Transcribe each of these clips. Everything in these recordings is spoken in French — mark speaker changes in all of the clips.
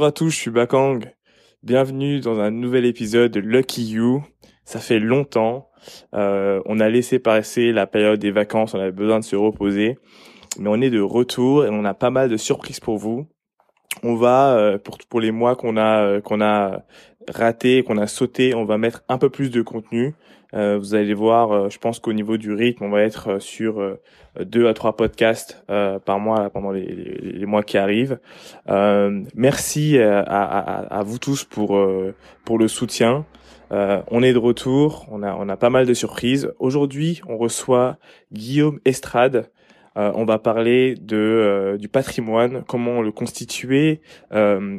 Speaker 1: Bonjour à tous, je suis Bakang. Bienvenue dans un nouvel épisode de Lucky You. Ça fait longtemps. Euh, on a laissé passer la période des vacances, on avait besoin de se reposer. Mais on est de retour et on a pas mal de surprises pour vous. On va, euh, pour, les mois qu'on a, euh, qu'on a raté, qu'on a sauté, on va mettre un peu plus de contenu. Euh, vous allez voir, euh, je pense qu'au niveau du rythme, on va être euh, sur deux à trois podcasts par mois pendant les, les, les, mois qui arrivent. merci à, à, à, vous tous pour pour le soutien. on est de retour, on a on a pas mal de surprises. Aujourd'hui, on reçoit Guillaume Estrade. on va parler de du patrimoine, comment le constituer,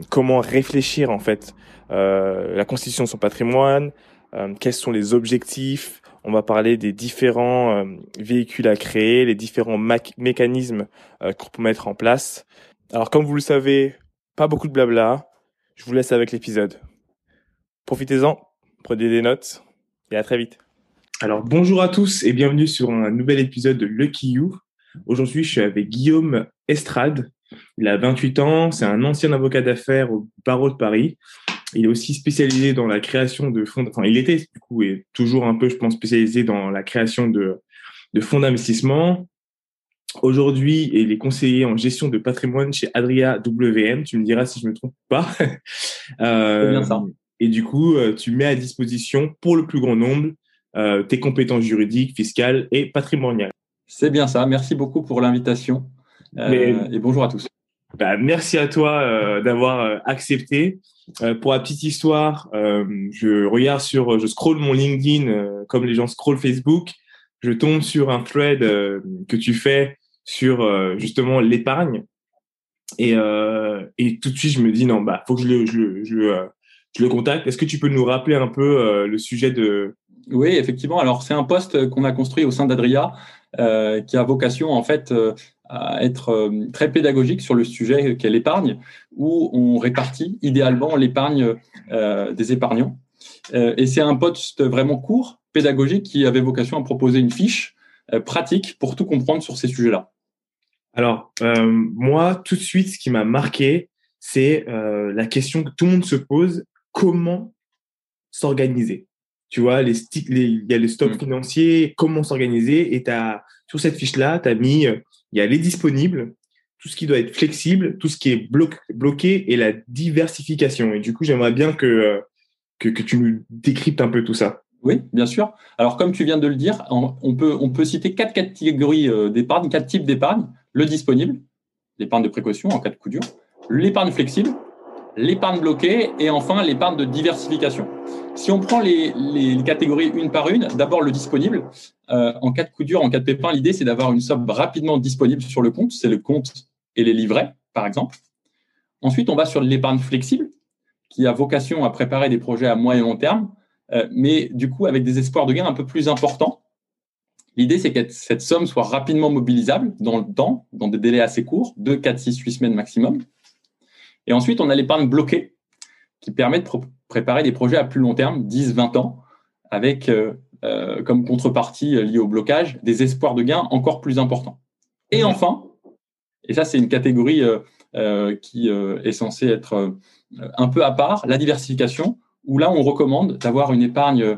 Speaker 1: comment réfléchir en fait la constitution de son patrimoine, euh, quels sont les objectifs? On va parler des différents euh, véhicules à créer, les différents mécanismes euh, qu'on peut mettre en place. Alors comme vous le savez, pas beaucoup de blabla. Je vous laisse avec l'épisode. Profitez-en, prenez des notes et à très vite. Alors bonjour à tous et bienvenue sur un nouvel épisode de Lucky You. Aujourd'hui, je suis avec Guillaume Estrade. Il a 28 ans, c'est un ancien avocat d'affaires au barreau de Paris. Il est aussi spécialisé dans la création de fonds, enfin, il était, du coup, et toujours un peu, je pense, spécialisé dans la création de, de fonds d'investissement. Aujourd'hui, il est conseiller en gestion de patrimoine chez Adria WM. Tu me diras si je me trompe pas.
Speaker 2: euh, bien ça.
Speaker 1: Et du coup, euh, tu mets à disposition pour le plus grand nombre euh, tes compétences juridiques, fiscales et patrimoniales.
Speaker 2: C'est bien ça. Merci beaucoup pour l'invitation. Euh, et bonjour à tous.
Speaker 1: Bah, merci à toi euh, d'avoir euh, accepté. Euh, pour la petite histoire, euh, je regarde sur, je scroll mon LinkedIn euh, comme les gens scrollent Facebook. Je tombe sur un thread que tu fais sur justement l'épargne et, tout de suite je me dis non bah faut que je le, je le contacte. Est-ce que tu peux nous rappeler un peu le sujet de
Speaker 2: Oui, effectivement. Alors c'est un poste qu'on a construit au sein d'Adria qui a vocation en fait à être euh, très pédagogique sur le sujet qu'est l'épargne, où on répartit idéalement l'épargne euh, des épargnants. Euh, et c'est un poste vraiment court, pédagogique, qui avait vocation à proposer une fiche pratique pour tout comprendre sur ces sujets-là.
Speaker 1: Alors, moi, tout de suite, ce qui m'a marqué, c'est la question que tout le monde se pose, comment s'organiser? Tu vois, les, les, il y a les stocks mmh. financiers, comment s'organiser? Et as, sur cette fiche-là, tu as mis il y a les disponibles, tout ce qui doit être flexible, tout ce qui est bloqué et la diversification. Et du coup, j'aimerais bien que, que, que, tu nous décryptes un peu tout ça.
Speaker 2: Oui, bien sûr. Alors, comme tu viens de le dire, on peut, on peut citer quatre catégories euh, d'épargne, quatre types d'épargne. Le disponible, l'épargne de précaution en cas de coup dur, l'épargne flexible, l'épargne bloquée et enfin l'épargne de diversification. Si on prend les, les, catégories une par une, d'abord le disponible. Euh, en cas de coup dur, en cas de pépin, l'idée c'est d'avoir une somme rapidement disponible sur le compte. C'est le compte et les livrets, par exemple. Ensuite, on va sur l'épargne flexible, qui a vocation à préparer des projets à moyen et long terme, euh, mais du coup avec des espoirs de gains un peu plus importants. L'idée, c'est que cette somme soit rapidement mobilisable dans le temps, dans des délais assez courts, 2, 4, 6, 8 semaines maximum. Et ensuite, on a l'épargne bloquée, qui permet de préparer des projets à plus long terme, 10, 20 ans, avec euh, euh, comme contrepartie euh, liée au blocage des espoirs de gains encore plus importants. Et mmh. enfin, et ça c'est une catégorie qui est censée être un peu à part, la diversification, où là on recommande d'avoir une épargne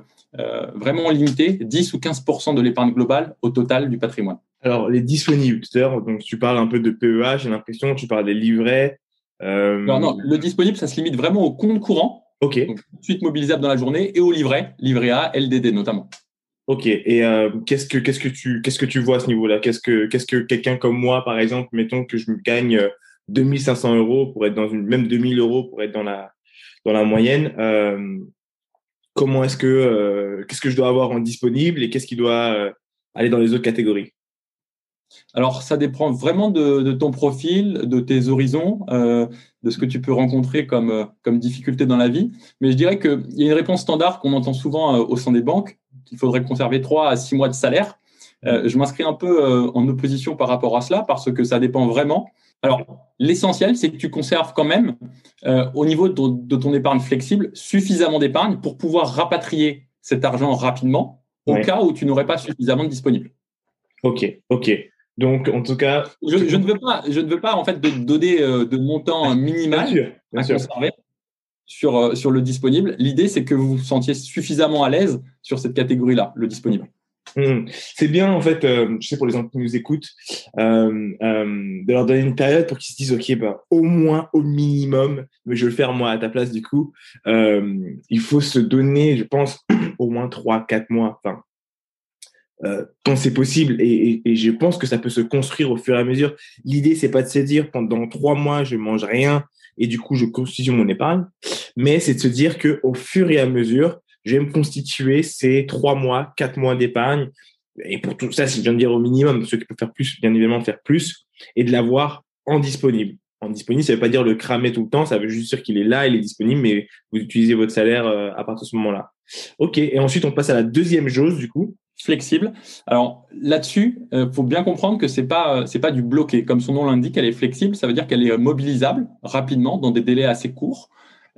Speaker 2: vraiment limitée, 10 ou 15% de l'épargne globale au total du patrimoine.
Speaker 1: Alors les disponibles, donc tu parles un peu de PEA, j'ai l'impression, tu parles des livrets,
Speaker 2: euh... Non, non, le disponible, ça se limite vraiment au compte courant.
Speaker 1: OK.
Speaker 2: Donc, tout de suite mobilisable dans la journée et au livret, livret A, LDD notamment.
Speaker 1: Ok. Et euh, qu'est-ce que qu'est-ce que tu qu'est-ce que tu vois à ce niveau-là? Qu'est-ce que qu'est-ce que quelqu'un comme moi, par exemple, mettons que je gagne 2500 euh, euros pour être dans une même 2000 euros pour être dans la dans la moyenne. Euh, comment est-ce que euh, qu'est-ce que je dois avoir en disponible et qu'est-ce qui doit aller dans les autres catégories?
Speaker 2: Alors, ça dépend vraiment de, ton profil, de tes horizons, euh, de ce que tu peux rencontrer comme, euh, comme difficulté dans la vie. Mais je dirais qu'il y a une réponse standard qu'on entend souvent euh, au sein des banques, qu'il faudrait conserver 3 à 6 mois de salaire. je m'inscris un peu en opposition par rapport à cela parce que ça dépend vraiment. Alors, l'essentiel, c'est que tu conserves quand même, au niveau de, ton épargne flexible, suffisamment d'épargne pour pouvoir rapatrier cet argent rapidement au cas où tu n'aurais pas suffisamment de disponible.
Speaker 1: Ok, ok. Donc, en tout cas,
Speaker 2: je, ne veux pas, je ne veux pas en fait de donner de montant minimal à conserver sur sur le disponible. L'idée, c'est que vous vous sentiez suffisamment à l'aise sur cette catégorie-là, le disponible.
Speaker 1: Hmm. C'est bien en fait, euh, je sais pour les gens qui nous écoutent, euh, euh, de leur donner une période pour qu'ils se disent ok bah au moins au minimum, mais je vais le faire moi à ta place du coup. Euh, il faut se donner, je pense, au moins trois quatre mois, enfin euh, quand c'est possible et, et, et, je pense que ça peut se construire au fur et à mesure. L'idée c'est pas de se dire pendant trois mois je mange rien et du coup je constitue mon épargne, mais c'est de se dire que au fur et à mesure je vais me constituer ces trois mois, quatre mois d'épargne. Et pour tout ça, si je viens de dire au minimum, ceux qui peuvent faire plus, bien évidemment, faire plus et de l'avoir en disponible. En disponible, ça veut pas dire le cramer tout le temps, ça veut juste dire qu'il est là, il est disponible, mais vous utilisez votre salaire euh, à partir de ce moment-là. Ok, et ensuite on passe à la deuxième chose du coup.
Speaker 2: Flexible. Alors là-dessus, euh, faut bien comprendre que c'est pas euh, c'est pas du bloqué. Comme son nom l'indique, elle est flexible. Ça veut dire qu'elle est mobilisable rapidement dans des délais assez courts.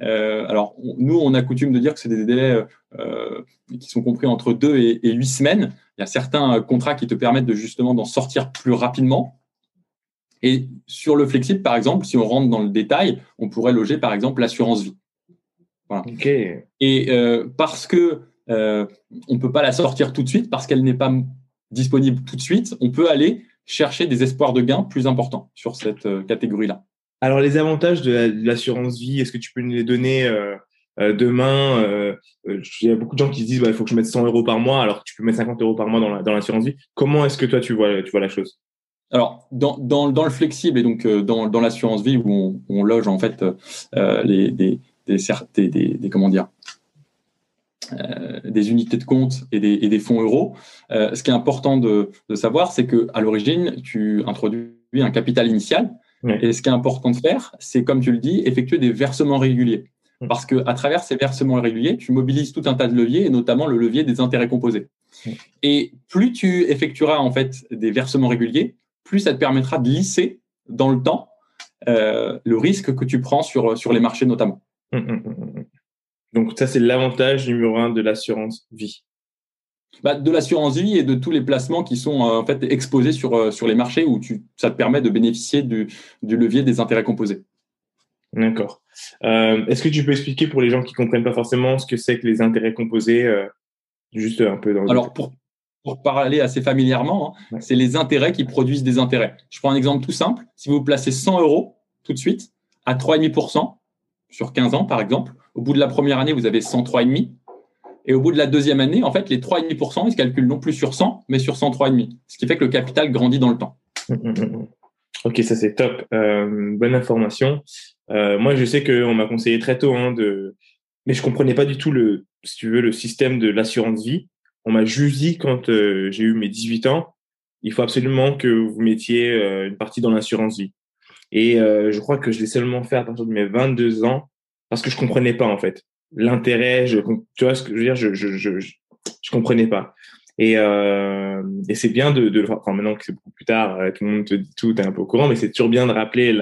Speaker 2: Euh, alors, nous, on a coutume de dire que c'est des délais euh, qui sont compris entre deux et, huit semaines. Il y a certains contrats qui te permettent de justement d'en sortir plus rapidement. Et sur le flexible, par exemple, si on rentre dans le détail, on pourrait loger par exemple l'assurance vie.
Speaker 1: Voilà.
Speaker 2: Et euh, parce que euh, on peut pas la sortir tout de suite, parce qu'elle n'est pas disponible tout de suite, on peut aller chercher des espoirs de gains plus importants sur cette euh, catégorie-là.
Speaker 1: Alors, les avantages de l'assurance vie, est-ce que tu peux nous les donner euh, euh, demain euh, Il y a beaucoup de gens qui se disent bah, il faut que je mette 100 euros par mois, alors que tu peux mettre 50 euros par mois dans l'assurance vie. Comment est-ce que toi, tu vois, tu vois la chose?
Speaker 2: Alors, dans, dans, dans, le flexible et donc dans, dans l'assurance vie où on, on, loge en fait les, des, des, des, des, comment dire des unités de compte et des, et des fonds euros. ce qui est important de, de savoir, c'est que à l'origine, tu introduis un capital initial et ce qui est important de faire, c'est comme tu le dis, effectuer des versements réguliers. Parce que à travers ces versements réguliers, tu mobilises tout un tas de leviers, et notamment le levier des intérêts composés. Et plus tu effectueras en fait des versements réguliers, plus ça te permettra de lisser dans le temps euh, le risque que tu prends sur, sur les marchés notamment.
Speaker 1: Mm, Donc ça, c'est l'avantage numéro un de l'assurance vie
Speaker 2: bah, de l'assurance vie et de tous les placements qui sont euh, en fait exposés sur, euh, sur les marchés où tu, ça te permet de bénéficier du, du levier des intérêts composés.
Speaker 1: D'accord. Euh, Est-ce que tu peux expliquer pour les gens qui comprennent pas forcément ce que c'est que les intérêts composés, euh, juste un peu dans
Speaker 2: Alors pour, pour parler assez familièrement, hein, c'est les intérêts qui produisent des intérêts. Je prends un exemple tout simple. Si vous placez 100 euros tout de suite à 3,5% sur 15 ans par exemple, au bout de la première année vous avez 103,5 et au bout de la deuxième année, en fait, les 3,5%, ils se calculent non plus sur 100, mais sur 103,5. Ce qui fait que le capital grandit dans le temps.
Speaker 1: Ok, ça c'est top. Euh, bonne information. Euh, moi, je sais qu'on m'a conseillé très tôt hein, de, mais je comprenais pas du tout le, si tu veux, le système de l'assurance vie. On m'a juste dit quand euh, j'ai eu mes 18 ans, il faut absolument que vous mettiez une partie dans l'assurance vie. Et euh, je crois que je l'ai seulement fait à partir de mes 22 ans parce que je comprenais pas en fait l'intérêt, je, tu vois ce que je veux dire, je, je, je, je comprenais pas. Et, euh, et c'est bien de, de enfin maintenant que c'est beaucoup plus tard, euh, tout le monde te dit tout, t'es un peu au courant, mais c'est toujours bien de rappeler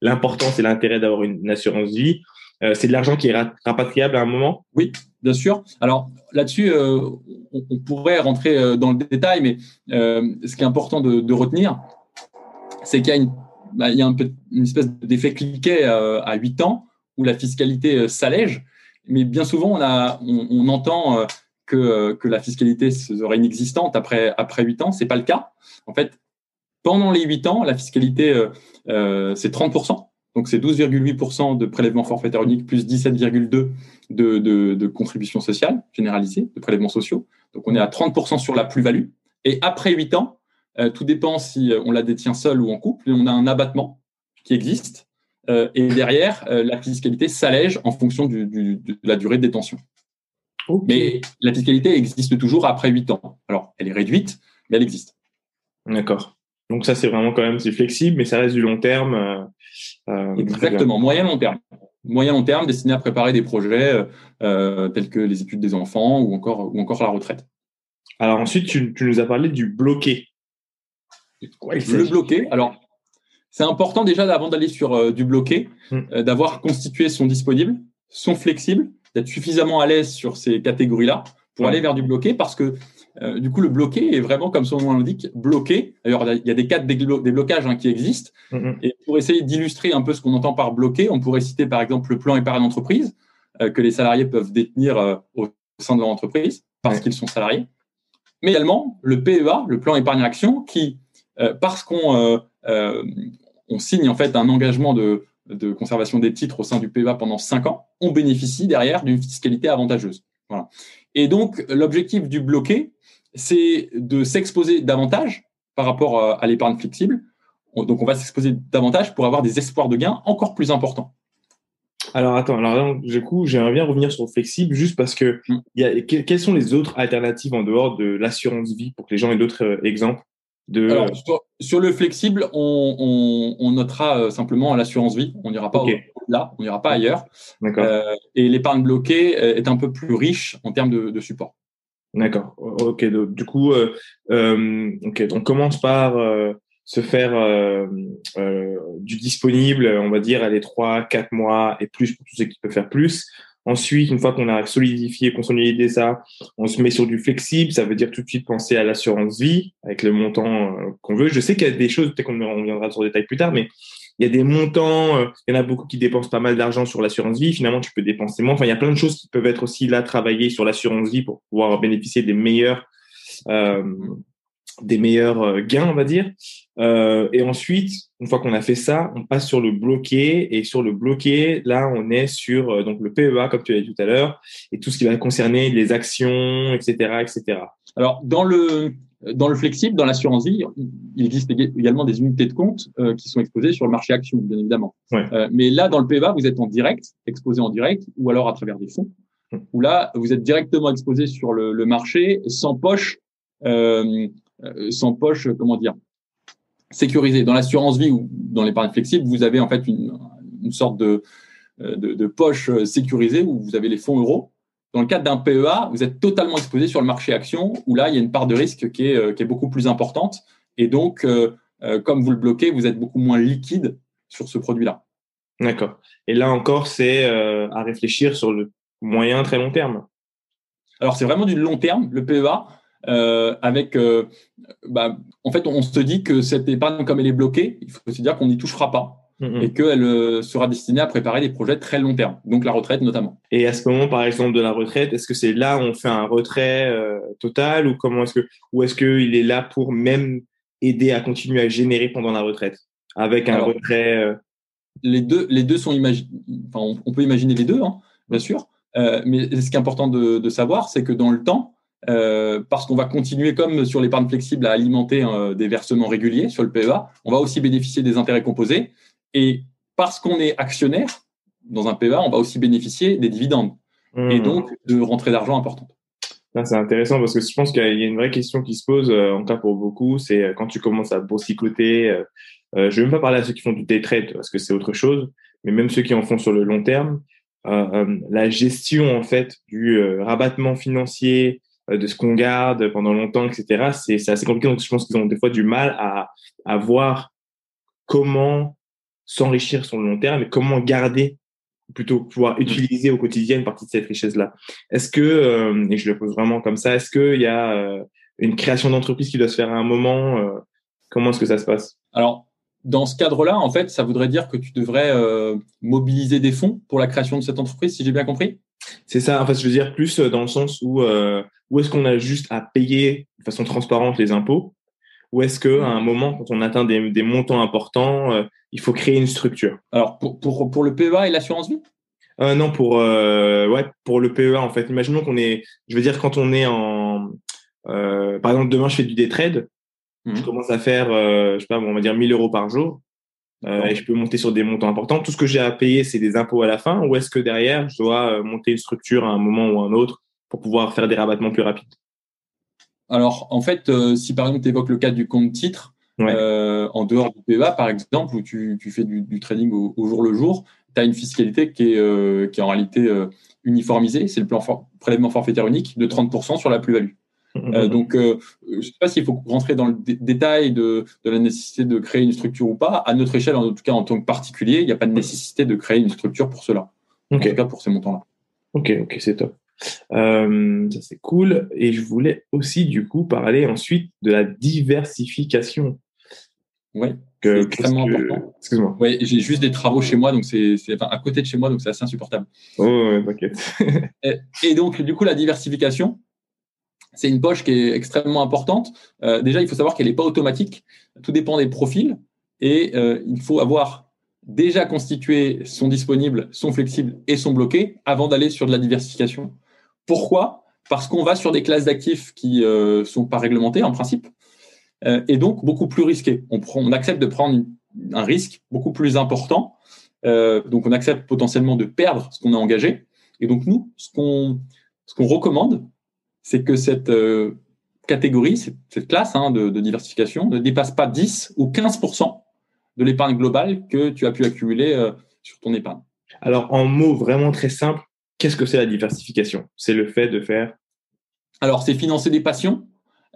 Speaker 1: l'importance et l'intérêt d'avoir une, assurance vie. Euh, c'est de l'argent qui est rapatriable à un moment
Speaker 2: Oui, bien sûr. Alors là-dessus, euh, on, pourrait rentrer euh, dans le détail, mais euh, ce qui est important de retenir, c'est qu'il y a une, bah, y a une espèce d'effet cliquet à 8 ans où la fiscalité s'allège mais bien souvent, on, entend euh, que, euh, la fiscalité serait inexistante après, après 8 ans. C'est pas le cas. En fait, pendant les 8 ans, la fiscalité, euh, euh c'est 30%. Donc, c'est 12,8% de prélèvement forfaitaire unique plus 17,2% de, de, de contributions sociales généralisées, de prélèvements sociaux. Donc, on est à 30% sur la plus-value. Et après 8 ans, euh, tout dépend si on la détient seul ou en couple, on a un abattement qui existe euh, et derrière, euh, la fiscalité s'allège en fonction du, du, de la durée de détention. Mais la fiscalité existe toujours après 8 ans. Alors, elle est réduite, mais elle existe.
Speaker 1: D'accord. Donc ça, c'est vraiment quand même c'est flexible, mais ça reste du long terme. Euh,
Speaker 2: euh Exactement, moyen long terme. Moyen long terme destiné à préparer des projets euh, tels que les études des enfants ou encore ou encore la retraite.
Speaker 1: Alors ensuite, tu, tu nous as parlé du bloqué.
Speaker 2: Le bloqué. Alors c'est important déjà avant d'aller sur euh, du bloqué, mm. euh, d'avoir constitué son disponible, son flexible, d'être suffisamment à l'aise sur ces catégories-là pour aller vers du bloqué parce que euh, du coup, le bloqué est vraiment, comme son nom l'indique, bloqué. D'ailleurs, il y a des cas de déblocages hein, qui existent. Mm-hmm. Et pour essayer d'illustrer un peu ce qu'on entend par bloqué, on pourrait citer par exemple le plan épargne entreprise que les salariés peuvent détenir au sein de leur entreprise parce qu'ils sont salariés. Mais également le PEA, le plan épargne action, qui, parce qu'on on signe en fait un engagement de, de conservation des titres au sein du PEA pendant 5 ans, on bénéficie derrière d'une fiscalité avantageuse. Voilà. Et donc, l'objectif du bloqué, c'est de s'exposer davantage par rapport euh, à l'épargne flexible. Donc, on va s'exposer davantage pour avoir des espoirs de gains encore plus importants.
Speaker 1: Alors attends, alors du coup, j'aimerais bien revenir sur le flexible juste parce que mm. y a, quelles sont les autres alternatives en dehors de l'assurance vie pour que les gens aient d'autres euh, exemples? De...
Speaker 2: Alors, sur, le flexible, on, notera euh, simplement l'assurance vie. On n'ira pas là, on n'ira pas ailleurs. et l'épargne bloquée est un peu plus riche en termes de support.
Speaker 1: D'accord. Ok. du coup, euh, euh. On commence par euh, se faire du disponible, on va dire, à les trois, quatre mois et plus pour tous ceux qui peuvent faire plus. Ensuite, une fois qu'on a solidifié, consolidé ça, on se met sur du flexible. Ça veut dire tout de suite penser à l'assurance vie avec le montant qu'on veut. Je sais qu'il y a des choses, peut-être qu'on reviendra sur le détail plus tard, mais il y a des montants, euh, il y en a beaucoup qui dépensent pas mal d'argent sur l'assurance vie. Finalement, tu peux dépenser moins. Enfin, il y a plein de choses qui peuvent être aussi là travaillées sur l'assurance vie pour pouvoir bénéficier des meilleurs, euh, des meilleurs euh, gains, on va dire. Euh, et ensuite, une fois qu'on a fait ça, on passe sur le bloqué. Et sur le bloqué, là, on est sur euh, donc le PEA, comme tu l'as dit tout à l'heure, et tout ce qui va concerner les actions, etc., etc.
Speaker 2: Alors, dans le dans le flexible, dans l'assurance vie, il existe également des unités de compte euh, qui sont exposées sur le marché action, bien évidemment. Euh, mais là, dans le PEVA, vous êtes en direct, exposé en direct, ou alors à travers des fonds, où là, vous êtes directement exposé sur le, le marché, sans poche, euh, euh sans poche, comment dire, sécurisée. Dans l'assurance vie ou dans l'épargne flexible, vous avez en fait une, une sorte de, de, de poche sécurisée où vous avez les fonds euros dans le cadre d'un PEA, vous êtes totalement exposé sur le marché action, où là, il y a une part de risque qui est, euh, qui est beaucoup plus importante. Et donc, euh, euh, comme vous le bloquez, vous êtes beaucoup moins liquide sur ce produit-là.
Speaker 1: D'accord. Et là encore, c'est à réfléchir sur le moyen, très long terme.
Speaker 2: Alors, c'est vraiment du long terme, le PEA. Avec, bah, en fait, on se dit que cette épargne, comme elle est bloquée, il faut se dire qu'on n'y touchera pas. Et qu'elle euh, sera destinée à préparer des projets très long terme, donc la retraite notamment.
Speaker 1: Et à ce moment, par exemple, de la retraite, est-ce que c'est là où on fait un retrait euh, total ou comment est-ce que ou est-ce qu'il est là pour même aider à continuer à générer pendant la retraite avec un retrait euh...
Speaker 2: Les deux, les deux sont imaginables. Enfin, on, peut imaginer les deux, hein, bien sûr. Euh, mais ce qui est important de, de savoir, c'est que dans le temps, euh, parce qu'on va continuer comme sur l'épargne flexible à alimenter des versements réguliers sur le PEA, on va aussi bénéficier des intérêts composés et parce qu'on est actionnaire dans un PEA, on va aussi bénéficier des dividendes mmh. et donc de rentrées d'argent importantes.
Speaker 1: C'est intéressant parce que je pense qu'il y a une vraie question qui se pose, euh, en tout cas pour beaucoup, c'est euh, quand tu commences à boursicoter. Euh, euh, je ne vais même pas parler à ceux qui font du day trade parce que c'est autre chose, mais même ceux qui en font sur le long terme, la gestion en fait du rabattement financier, de ce qu'on garde pendant longtemps, etc. C'est assez compliqué. Donc je pense qu'ils ont des fois du mal à, à voir comment s'enrichir sur le long terme et comment garder plutôt pouvoir mm. utiliser au quotidien une partie de cette richesse-là. Est-ce que, euh, et je le pose vraiment comme ça, est-ce qu'il y a euh, une création d'entreprise qui doit se faire à un moment euh, Comment est-ce que ça se passe?
Speaker 2: Alors, dans ce cadre-là, en fait, ça voudrait dire que tu devrais mobiliser des fonds pour la création de cette entreprise, si j'ai bien compris?
Speaker 1: C'est ça, en fait, je veux dire plus dans le sens où, où est-ce qu'on a juste à payer de façon transparente les impôts? Ou est-ce qu'à un moment, quand on atteint des, des montants importants, euh, il faut créer une structure?
Speaker 2: Alors, pour, pour, pour le PEA et l'assurance vie?
Speaker 1: Euh, Non, pour, euh, ouais, pour le PEA, en fait. Imaginons qu'on est, je veux dire, quand on est en... Euh, par exemple, demain, je fais du day trade. Je mhm. commence à faire, je sais pas, on va dire 1000 euros par jour. Et je peux monter sur des montants importants. Tout ce que j'ai à payer, c'est des impôts à la fin. Ou est-ce que derrière, je dois monter une structure à un moment ou à un autre pour pouvoir faire des rabattements plus rapides?
Speaker 2: Alors, en fait, euh, si par exemple tu évoques le cas du compte titre, euh, en dehors du PEA, par exemple, où tu, tu fais du, du, trading au, jour le jour, tu as une fiscalité qui est, euh, qui est en réalité euh, uniformisée. C'est le plan prélèvement forfaitaire unique de 30% sur la plus-value. Mmh. donc, je ne sais pas s'il faut rentrer dans le détail de, de, la nécessité de créer une structure ou pas. À notre échelle, en tout cas en tant que particulier, il n'y a pas de nécessité de créer une structure pour cela. En tout cas pour ces montants-là.
Speaker 1: Ok, ok, c'est top. Euh, ça c'est cool. Et je voulais aussi du coup parler ensuite de la diversification.
Speaker 2: Oui, c'est extrêmement important. Excuse-moi. Oui, j'ai juste des travaux chez moi, donc c'est enfin, à côté de chez moi, donc c'est assez insupportable.
Speaker 1: Oh, ouais, t'inquiète.
Speaker 2: et, donc, du coup, la diversification, c'est une poche qui est extrêmement importante. Euh, déjà, il faut savoir qu'elle n'est pas automatique. Tout dépend des profils. Et euh, il faut avoir déjà constitué son disponible, son flexible et son bloqué avant d'aller sur de la diversification. Pourquoi? Parce qu'on va sur des classes d'actifs qui euh, sont pas réglementées en principe et donc beaucoup plus risquées. On, accepte de prendre un risque beaucoup plus important. Donc on accepte potentiellement de perdre ce qu'on a engagé. Et donc nous, ce qu'on ce qu'on recommande, c'est que cette euh, catégorie, cette, cette classe hein, de, de, diversification ne dépasse pas 10 ou 15% de l'épargne globale que tu as pu accumuler euh, sur ton épargne.
Speaker 1: Alors, en mots vraiment très simples, qu'est-ce que c'est la diversification? C'est le fait de faire
Speaker 2: Alors, c'est financer des passions,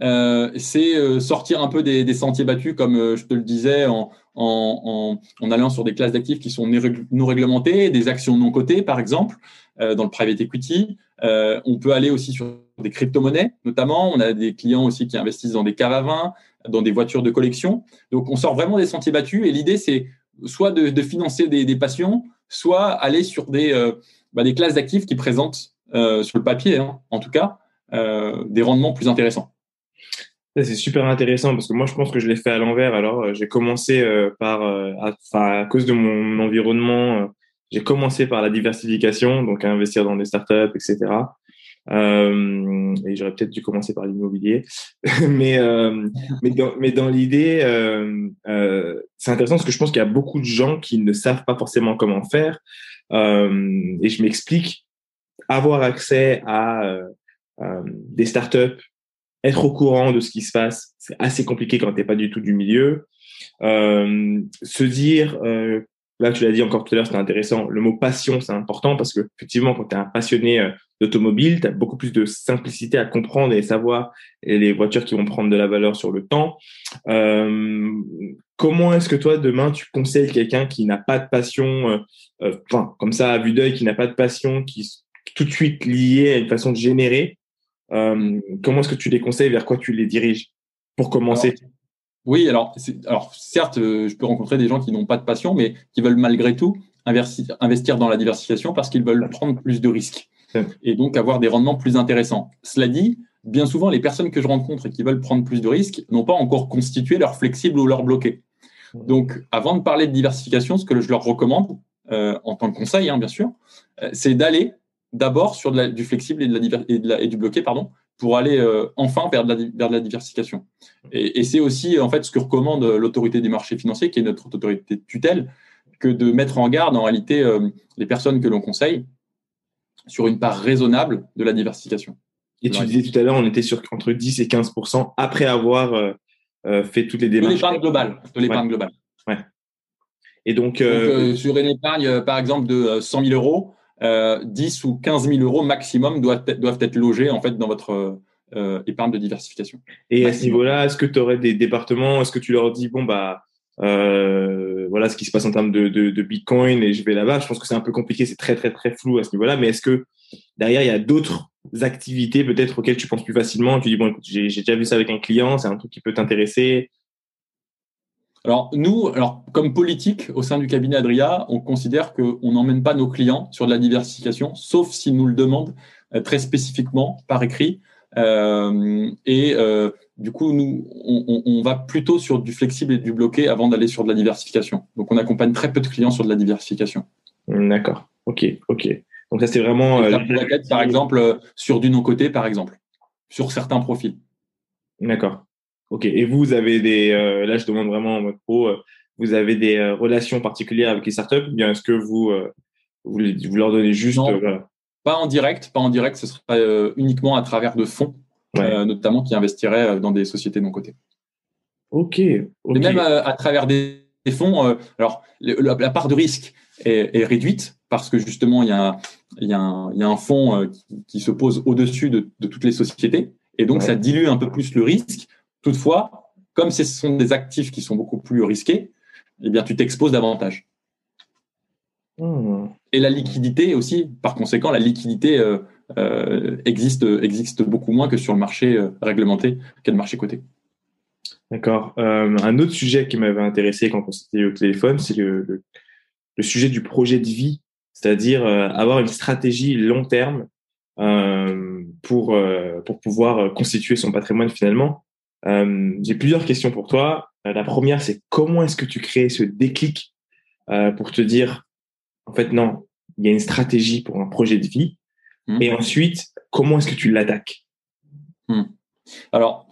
Speaker 2: euh, c'est euh, sortir un peu des, des sentiers battus, comme euh, je te le disais, en, en, en, en allant sur des classes d'actifs qui sont non réglementées, des actions non cotées, par exemple, dans le private equity. on peut aller aussi sur des crypto-monnaies, notamment. On a des clients aussi qui investissent dans des caves à vin, dans des voitures de collection. Donc, on sort vraiment des sentiers battus. Et l'idée, c'est soit de, financer des, passions, soit aller sur des, euh, bah, des classes d'actifs qui présentent, euh, sur le papier, hein, en tout cas, euh, des rendements plus intéressants.
Speaker 1: C'est super intéressant parce que moi, je pense que je l'ai fait à l'envers. Alors, j'ai commencé par, à, à, cause de mon environnement, j'ai commencé par la diversification, donc à investir dans des startups, etc. Euh, et j'aurais peut-être dû commencer par l'immobilier, mais euh, mais dans mais dans l'idée, euh, euh, c'est intéressant parce que je pense qu'il y a beaucoup de gens qui ne savent pas forcément comment faire. Euh, et je m'explique, avoir accès à des startups, être au courant de ce qui se passe, c'est assez compliqué quand t'es pas du tout du milieu. se dire Là, tu l'as dit encore tout à l'heure, c'était intéressant. Le mot passion, c'est important parce que effectivement, quand tu es un passionné d'automobile, tu as beaucoup plus de simplicité à comprendre et savoir les voitures qui vont prendre de la valeur sur le temps. Euh, comment est-ce que toi, demain, tu conseilles quelqu'un qui n'a pas de passion, euh, euh, enfin, comme ça, à vue d'œil, qui n'a pas de passion, qui est tout de suite lié à une façon de générer, comment est-ce que tu les conseilles, vers quoi tu les diriges pour commencer?
Speaker 2: Oui, alors, alors certes, euh, je peux rencontrer des gens qui n'ont pas de passion, mais qui veulent malgré tout investir, investir dans la diversification parce qu'ils veulent prendre plus de risques et donc avoir des rendements plus intéressants. Cela dit, bien souvent, les personnes que je rencontre et qui veulent prendre plus de risques n'ont pas encore constitué leur flexible ou leur bloqué. Donc, avant de parler de diversification, ce que je leur recommande, euh, en tant que conseil, hein, bien sûr, euh, c'est d'aller d'abord sur de la, du flexible et, de la, et, de la, et du bloqué, pardon, pour aller euh, enfin vers de, la, vers de la diversification. Et, et c'est aussi en fait ce que recommande l'autorité des marchés financiers, qui est notre autorité de tutelle, que de mettre en garde en réalité les personnes que l'on conseille sur une part raisonnable de la diversification.
Speaker 1: Et tu disais tout à l'heure, on était sur entre 10 et 15% après avoir euh, fait toutes les démarches.
Speaker 2: De l'épargne globale. De l'épargne
Speaker 1: ouais.
Speaker 2: globale.
Speaker 1: Ouais. Et donc,
Speaker 2: donc sur une épargne, par exemple, de 100 000 euros, euh, 10 ou 15 000 euros maximum doivent, doivent être logés en fait dans votre euh, épargne de diversification.
Speaker 1: Et maximum. à ce niveau-là, est-ce que tu aurais des départements Est-ce que tu leur dis bon bah euh, voilà ce qui se passe en termes de, Bitcoin et je vais là-bas Je pense que c'est un peu compliqué, c'est très très très flou à ce niveau-là. Mais est-ce que derrière il y a d'autres activités peut-être auxquelles tu penses plus facilement? Tu dis bon écoute j'ai déjà vu ça avec un client, c'est un truc qui peut t'intéresser.
Speaker 2: Alors nous, alors comme politique au sein du cabinet Adria, on considère qu'on n'emmène pas nos clients sur de la diversification, sauf s'ils nous le demandent euh, très spécifiquement par écrit. Euh, et du coup, nous, on, on, va plutôt sur du flexible et du bloqué avant d'aller sur de la diversification. Donc, on accompagne très peu de clients sur de la diversification.
Speaker 1: D'accord. Ok. Ok. Donc ça, c'est vraiment.
Speaker 2: Euh, par exemple, sur du non coté, par exemple, sur certains profils.
Speaker 1: D'accord. Ok. Et vous avez des, euh, là je demande vraiment en mode pro, euh, vous avez des euh, relations particulières avec les startups ou bien est-ce que vous, euh, vous, vous, leur donnez juste
Speaker 2: non,
Speaker 1: euh, voilà.
Speaker 2: Pas en direct, pas en direct, ce serait euh, uniquement à travers de fonds, ouais. notamment qui investiraient dans des sociétés non cotées.
Speaker 1: Ok. okay.
Speaker 2: Et même à travers des, des fonds, alors la, la, part de risque est, est, réduite parce que justement il y a, il y a, un, il y a un fonds qui, qui se pose au-dessus de, de toutes les sociétés et donc ouais. ça dilue un peu plus le risque Toutefois, comme ce sont des actifs qui sont beaucoup plus risqués, eh bien, tu t'exposes davantage.
Speaker 1: Mmh.
Speaker 2: Et la liquidité aussi, par conséquent, la liquidité euh, existe, existe beaucoup moins que sur le marché réglementé qu'est le marché coté.
Speaker 1: D'accord. un autre sujet qui m'avait intéressé quand on s'était au téléphone, c'est le, le, sujet du projet de vie, c'est-à-dire avoir une stratégie long terme pour, pour pouvoir constituer son patrimoine finalement. J'ai plusieurs questions pour toi. La première, c'est comment est-ce que tu crées ce déclic pour te dire, en fait, non, il y a une stratégie pour un projet de vie. Hmm. Et ensuite, comment est-ce que tu l'attaques?
Speaker 2: Hmm. Alors,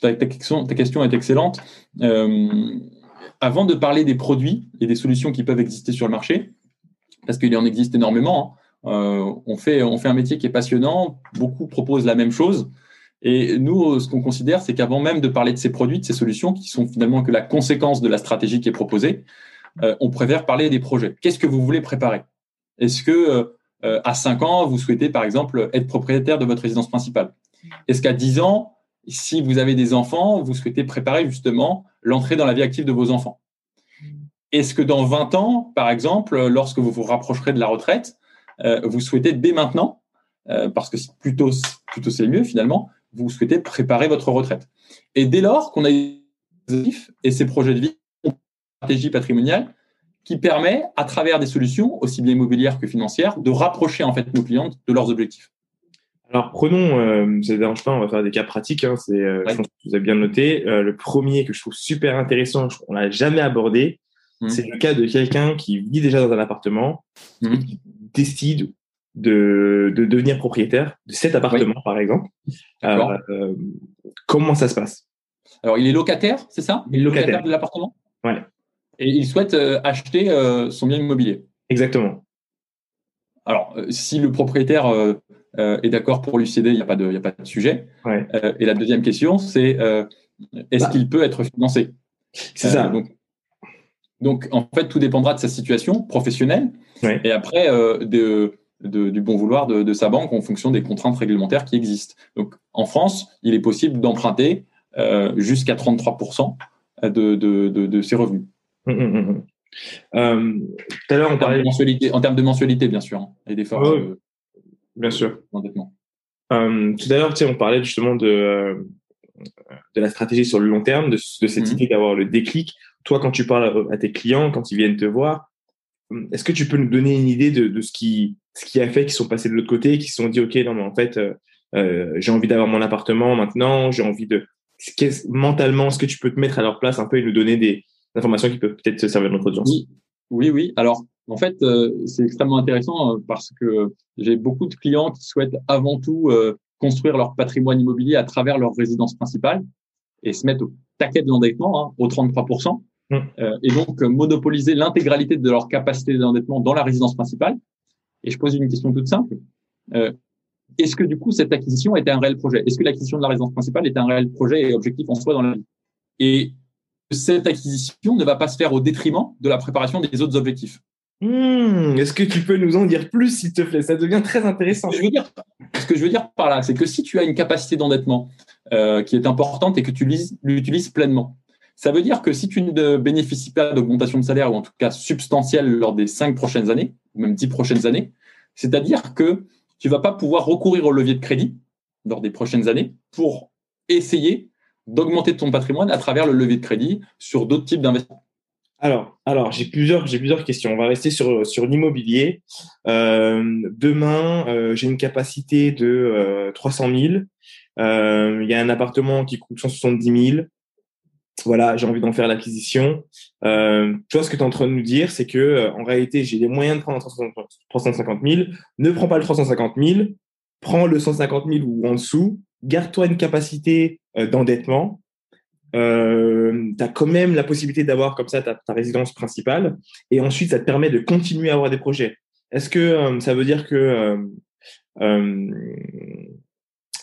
Speaker 2: ta, ta, question, ta, question, est excellente. Euh, avant de parler des produits et des solutions qui peuvent exister sur le marché, parce qu'il en existe énormément, hein, euh, on, fait, on fait un métier qui est passionnant, beaucoup proposent la même chose. Et nous, ce qu'on considère, c'est qu'avant même de parler de ces produits, de ces solutions, qui sont finalement que la conséquence de la stratégie qui est proposée, euh, on préfère parler des projets. Qu'est-ce que vous voulez préparer? Est-ce que euh, à 5 ans, vous souhaitez par exemple être propriétaire de votre résidence principale Est-ce qu'à 10 ans, si vous avez des enfants, vous souhaitez préparer justement l'entrée dans la vie active de vos enfants? Est-ce que dans 20 ans, par exemple, lorsque vous vous rapprocherez de la retraite, euh, vous souhaitez dès maintenant, parce que plutôt, plutôt c'est mieux finalement, vous souhaitez préparer votre retraite? Et dès lors qu'on a et ces projets de vie, stratégie patrimoniale qui permet, à travers des solutions, aussi bien immobilières que financières, de rapprocher en fait nos clients de leurs objectifs.
Speaker 1: Alors prenons, euh, ça ne dérange pas, on va faire des cas pratiques. Hein, c'est, euh, Je pense que vous avez bien noté. Euh, le premier que je trouve super intéressant, on l'a jamais abordé, mmh. c'est le cas de quelqu'un qui vit déjà dans un appartement, mmh. et qui décide de, de, devenir propriétaire de cet appartement, par exemple. Euh, comment ça se passe?
Speaker 2: Alors il est locataire, c'est ça?
Speaker 1: Il est locataire.
Speaker 2: de l'appartement?
Speaker 1: Ouais
Speaker 2: et il souhaite euh, acheter euh, son bien immobilier.
Speaker 1: Exactement.
Speaker 2: Alors, euh, si le propriétaire est d'accord pour lui céder, il n'y a, pas de, a pas de sujet. et la deuxième question, c'est est-ce bah. qu'il peut être financé?
Speaker 1: C'est ça.
Speaker 2: Donc, donc, en fait, tout dépendra de sa situation professionnelle et après de, du bon vouloir de, sa banque en fonction des contraintes réglementaires qui existent. Donc, en France, il est possible d'emprunter jusqu'à 33% de, de, ses revenus. Hum, hum, hum,
Speaker 1: euh, tout à l'heure, on parlait.
Speaker 2: En termes de mensualité, bien sûr, hein, et d'efforts.
Speaker 1: Euh, bien sûr. Euh, tout à l'heure, on parlait justement de, de la stratégie sur le long terme, de, cette idée d'avoir le déclic. Toi, quand tu parles à tes clients, quand ils viennent te voir, est-ce que tu peux nous donner une idée de, de ce, qui, ce qui a fait qu'ils sont passés de l'autre côté, qu'ils se sont dit, OK, non, mais en fait, j'ai envie d'avoir mon appartement maintenant, j'ai envie de. Mentalement, est-ce que tu peux te mettre à leur place un peu et nous donner des, informations qui peuvent peut-être se servir de notre audience.
Speaker 2: Oui, oui. oui. Alors, en fait, euh, c'est extrêmement intéressant euh, parce que j'ai beaucoup de clients qui souhaitent avant tout euh, construire leur patrimoine immobilier à travers leur résidence principale et se mettre au taquet de l'endettement, hein, au 33%, mmh. et donc monopoliser l'intégralité de leur capacité d'endettement dans la résidence principale. Et je pose une question toute simple. Est-ce que du coup cette acquisition était un réel projet? Est-ce que l'acquisition de la résidence principale est un réel projet et objectif en soi dans la vie? Et cette acquisition ne va pas se faire au détriment de la préparation des autres objectifs.
Speaker 1: Hmm, est-ce que tu peux nous en dire plus, s'il te plaît? Ça devient très intéressant.
Speaker 2: Ce que je veux dire, ce que je veux dire par là, c'est que si tu as une capacité d'endettement euh, qui est importante et que tu l'utilises pleinement, ça veut dire que si tu ne bénéficies pas d'augmentation de salaire, ou en tout cas substantielle lors des cinq prochaines années, ou même dix prochaines années, c'est-à-dire que tu vas pas pouvoir recourir au levier de crédit lors des prochaines années pour essayer d'augmenter ton patrimoine à travers le levier de crédit sur d'autres types d'investissements
Speaker 1: alors, j'ai plusieurs, j'ai plusieurs questions. On va rester sur l'immobilier. Euh, demain, euh, j'ai une capacité de euh, 300 000. Euh, il y a un appartement qui coûte 170 000. Voilà, j'ai envie d'en faire l'acquisition. Euh, toi, ce que tu es en train de nous dire, c'est que en réalité, j'ai les moyens de prendre 350 000. Ne prends pas le 350 000, prends le 150 000 ou en dessous. Garde-toi une capacité euh, d'endettement, euh, tu as quand même la possibilité d'avoir comme ça ta, résidence principale et ensuite ça te permet de continuer à avoir des projets. Est-ce que euh, ça veut dire que je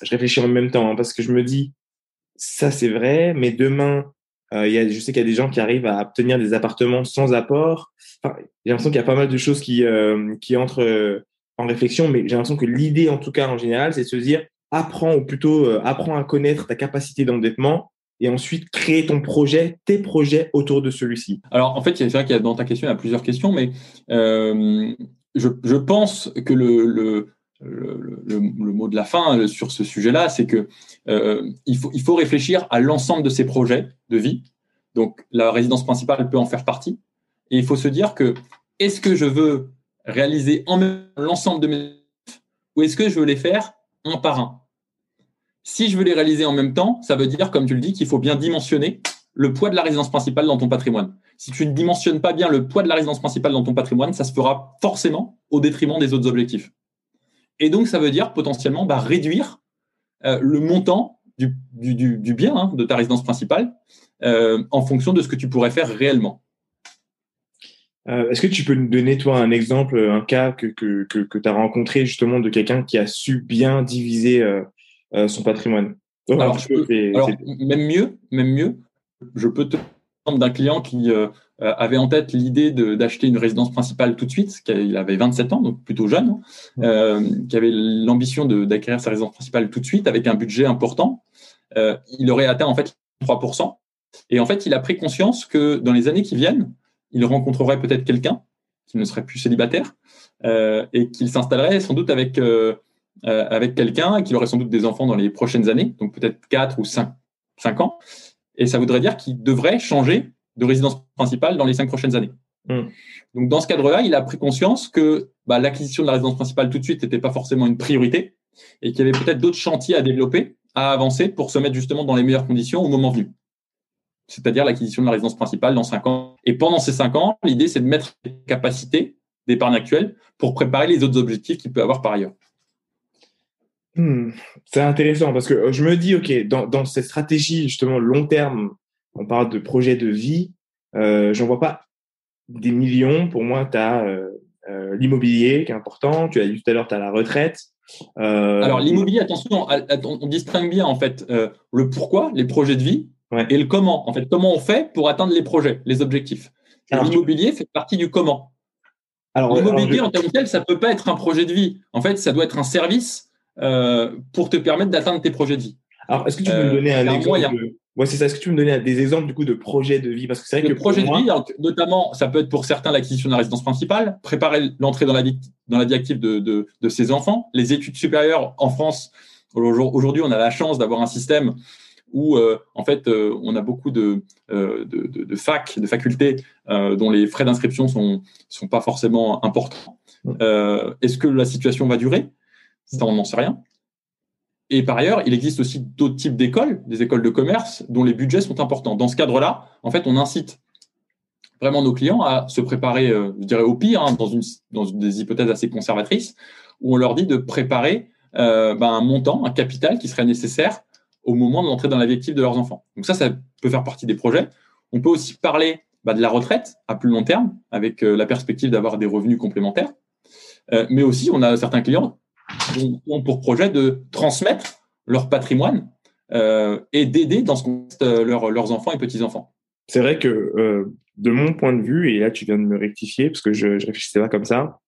Speaker 1: réfléchis en même temps hein, parce que je me dis ça c'est vrai, mais demain y a, je sais qu'il y a des gens qui arrivent à obtenir des appartements sans apport. J'ai l'impression qu'il y a pas mal de choses qui, qui entrent en réflexion, mais j'ai l'impression que l'idée, en tout cas en général, c'est de se dire apprends, ou plutôt euh, apprends à connaître ta capacité d'endettement et ensuite créer ton projet, tes projets autour de celui-ci.
Speaker 2: Alors en fait, c'est vrai qu'il y a dans ta question, il plusieurs questions, mais euh, je, pense que le, mot de la fin sur ce sujet-là, c'est que il, faut, il faut réfléchir à l'ensemble de ces projets de vie. Donc la résidence principale peut en faire partie. Et il faut se dire que est-ce que je veux réaliser en même l'ensemble de mes ou est-ce que je veux les faire un par un? Si je veux les réaliser en même temps, ça veut dire, comme tu le dis, qu'il faut bien dimensionner le poids de la résidence principale dans ton patrimoine. Si tu ne dimensionnes pas bien le poids de la résidence principale dans ton patrimoine, ça se fera forcément au détriment des autres objectifs. Et donc, ça veut dire potentiellement bah, réduire euh, le montant du, bien hein, de ta résidence principale euh, en fonction de ce que tu pourrais faire réellement.
Speaker 1: Euh, est-ce que tu peux nous donner, toi, un exemple, un cas que, que, que, tu as rencontré justement de quelqu'un qui a su bien diviser son patrimoine
Speaker 2: alors, même mieux, même mieux, je peux te parler d'un client qui avait en tête l'idée d'acheter une résidence principale tout de suite, il avait 27 ans, donc plutôt jeune, hein, qui avait l'ambition d'acquérir sa résidence principale tout de suite avec un budget important. il aurait atteint en fait 3%. Et en fait, il a pris conscience que dans les années qui viennent, il rencontrerait peut-être quelqu'un qui ne serait plus célibataire euh, et qu'il s'installerait sans doute avec, euh, avec quelqu'un et qu'il aurait sans doute des enfants dans les prochaines années, donc peut-être 4 ou 5, 5 ans. Et ça voudrait dire qu'il devrait changer de résidence principale dans les 5 prochaines années. Hmm. Donc dans ce cadre-là, il a pris conscience que bah, l'acquisition de la résidence principale tout de suite n'était pas forcément une priorité et qu'il y avait peut-être d'autres chantiers à développer, à avancer pour se mettre justement dans les meilleures conditions au moment venu c'est-à-dire l'acquisition de la résidence principale dans cinq ans. Et pendant ces cinq ans, l'idée, c'est de mettre les capacités d'épargne actuelle pour préparer les autres objectifs qu'il peut avoir par ailleurs.
Speaker 1: Hmm, c'est intéressant parce que euh, je me dis, OK, dans, cette stratégie justement long terme, on parle de projet de vie, euh, j'en vois pas des millions. Pour moi, tu as euh, euh, l'immobilier qui est important. Tu as dit tout à l'heure, tu as la retraite.
Speaker 2: Alors, l'immobilier, attention, on distingue bien en fait le pourquoi, les projets de vie, et le comment. En fait, comment on fait pour atteindre les projets, les objectifs. L'immobilier fait partie du comment. Alors, l'immobilier en tant que tel, ça peut pas être un projet de vie. En fait, ça doit être un service pour te permettre d'atteindre tes projets de vie.
Speaker 1: Alors, est-ce que tu peux me euh, donner un exemple Ouais, c'est ça. Est-ce que tu peux me donner des exemples du coup de projets de vie? Parce que c'est vrai
Speaker 2: le projet de vie, notamment, ça peut être pour certains l'acquisition de la résidence principale, préparer l'entrée dans la vie dans la vie active de, de, de ses enfants, les études supérieures en France. Aujourd'hui, on a la chance d'avoir un système où euh, en fait euh, on a beaucoup de, euh, de, de, de facs, de facultés dont les frais d'inscription sont sont pas forcément importants. Est-ce que la situation va durer? Ça, on n'en sait rien. Et par ailleurs, il existe aussi d'autres types d'écoles, des écoles de commerce dont les budgets sont importants. Dans ce cadre-là, en fait, on incite vraiment nos clients à se préparer, je dirais au pire, hein, dans, des hypothèses assez conservatrices, où on leur dit de préparer euh, ben, un montant, un capital qui serait nécessaire au moment de l'entrée dans la vie active de leurs enfants. Donc ça, ça peut faire partie des projets. On peut aussi parler bah, de la retraite à plus long terme, avec euh, la perspective d'avoir des revenus complémentaires. Euh, mais aussi, on a certains clients ont pour projet de transmettre leur patrimoine euh, et d'aider dans ce contexte leurs enfants et petits-enfants.
Speaker 1: C'est vrai que de mon point de vue, et là tu viens de me rectifier parce que je, je réfléchissais pas comme ça,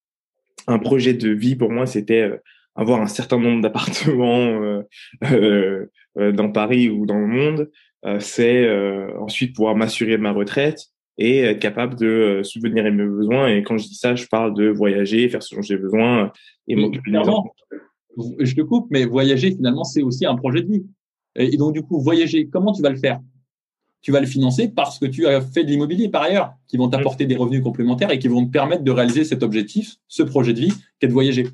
Speaker 1: un projet de vie pour moi c'était avoir un certain nombre d'appartements euh, euh, euh, dans Paris ou dans le monde, c'est ensuite pouvoir m'assurer de ma retraite et être capable de subvenir à mes besoins. Et quand je dis ça, je parle de voyager, faire ce dont j'ai besoin et m'occuper de
Speaker 2: Je te coupe, mais voyager, finalement, c'est aussi un projet de vie. Et donc, du coup, voyager, comment tu vas le faire? Tu vas le financer parce que tu as fait de l'immobilier par ailleurs, qui vont t'apporter des revenus complémentaires et qui vont te permettre de réaliser cet objectif, ce projet de vie, qui est de voyager.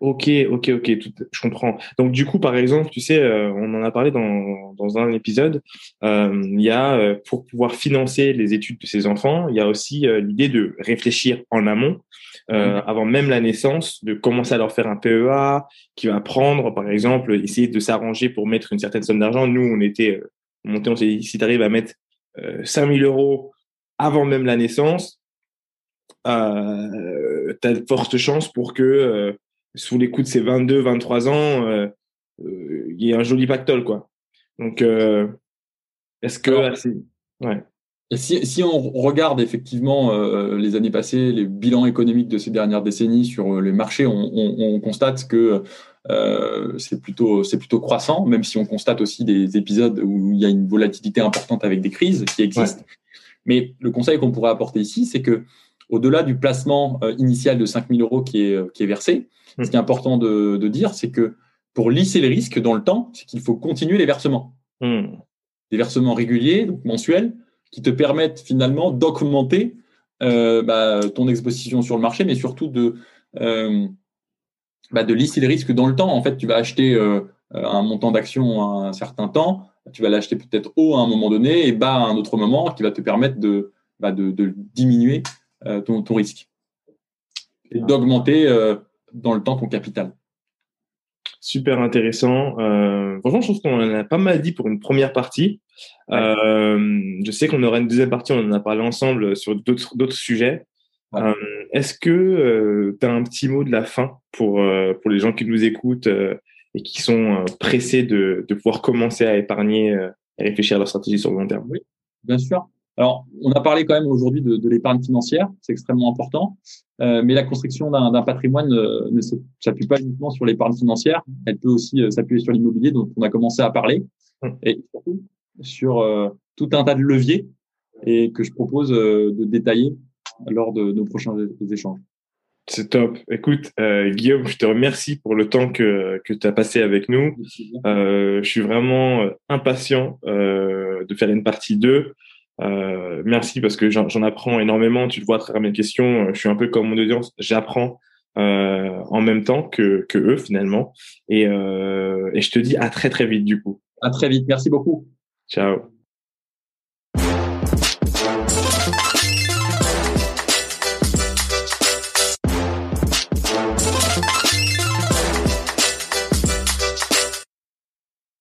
Speaker 1: Ok, ok, ok, je comprends. Donc du coup, par exemple, tu sais, euh, on en a parlé dans, dans un épisode, euh, il y a, euh, pour pouvoir financer les études de ses enfants, il y a aussi l'idée de réfléchir en amont, mmh. avant même la naissance, de commencer à leur faire un PEA, qui va prendre, par exemple, essayer de s'arranger pour mettre une certaine somme d'argent. Nous, on était monté, on s'est dit, si tu arrives à mettre 5000 euros avant même la naissance, euh, tu as de fortes chances pour que sous les coups de ses 22, 23 ans, euh, euh, il y a un joli pactole, quoi. Donc, euh, est-ce que
Speaker 2: ouais. Et si, si, on regarde effectivement les années passées, les bilans économiques de ces dernières décennies sur les marchés, on, on, on constate que euh, c'est plutôt c'est plutôt croissant, même si on constate aussi des épisodes où il y a une volatilité importante avec des crises qui existent. Mais le conseil qu'on pourrait apporter ici, c'est que au-delà du placement initial de 5 000 euros qui est, qui est versé, ce qui est important de, de dire, c'est que pour lisser les risques dans le temps, c'est qu'il faut continuer les versements. Hmm. Des versements réguliers, donc mensuels, qui te permettent finalement d'augmenter euh, bah, ton exposition sur le marché, mais surtout de, euh, bah, de lisser les risques dans le temps. En fait, tu vas acheter euh, un montant d'action à un certain temps, tu vas l'acheter peut-être haut à un moment donné et bas à un autre moment, qui va te permettre de, bah, de, de, diminuer ton, ton, risque et d'augmenter dans le temps ton capital
Speaker 1: super intéressant. Euh, franchement, je trouve qu'on en a pas mal dit pour une première partie. Euh, je sais qu'on aura une deuxième partie, on en a parlé ensemble sur d'autres d'autres sujets. Euh, Est-ce que euh, tu as un petit mot de la fin pour euh, pour les gens qui nous écoutent euh, et qui sont pressés de, de pouvoir commencer à épargner et réfléchir à leur stratégie sur le long terme?
Speaker 2: Oui, bien sûr. Alors, on a parlé quand même aujourd'hui de, de l'épargne financière, c'est extrêmement important, euh, mais la construction d'un patrimoine euh, ne s'appuie pas uniquement sur l'épargne financière, elle peut aussi euh, s'appuyer sur l'immobilier dont on a commencé à parler, mmh. et surtout sur euh, tout un tas de leviers et que je propose de détailler lors de nos prochains échanges.
Speaker 1: C'est top. Écoute, Guillaume, je te remercie pour le temps que, que tu as passé avec nous. je suis vraiment impatient de faire une partie 2. Euh, merci parce que j'en apprends énormément. Tu le vois à travers mes questions. Je suis un peu comme mon audience. J'apprends euh, en même temps que, que eux finalement. Et, euh, et je te dis à très très vite du coup.
Speaker 2: À très vite. Merci beaucoup.
Speaker 1: Ciao.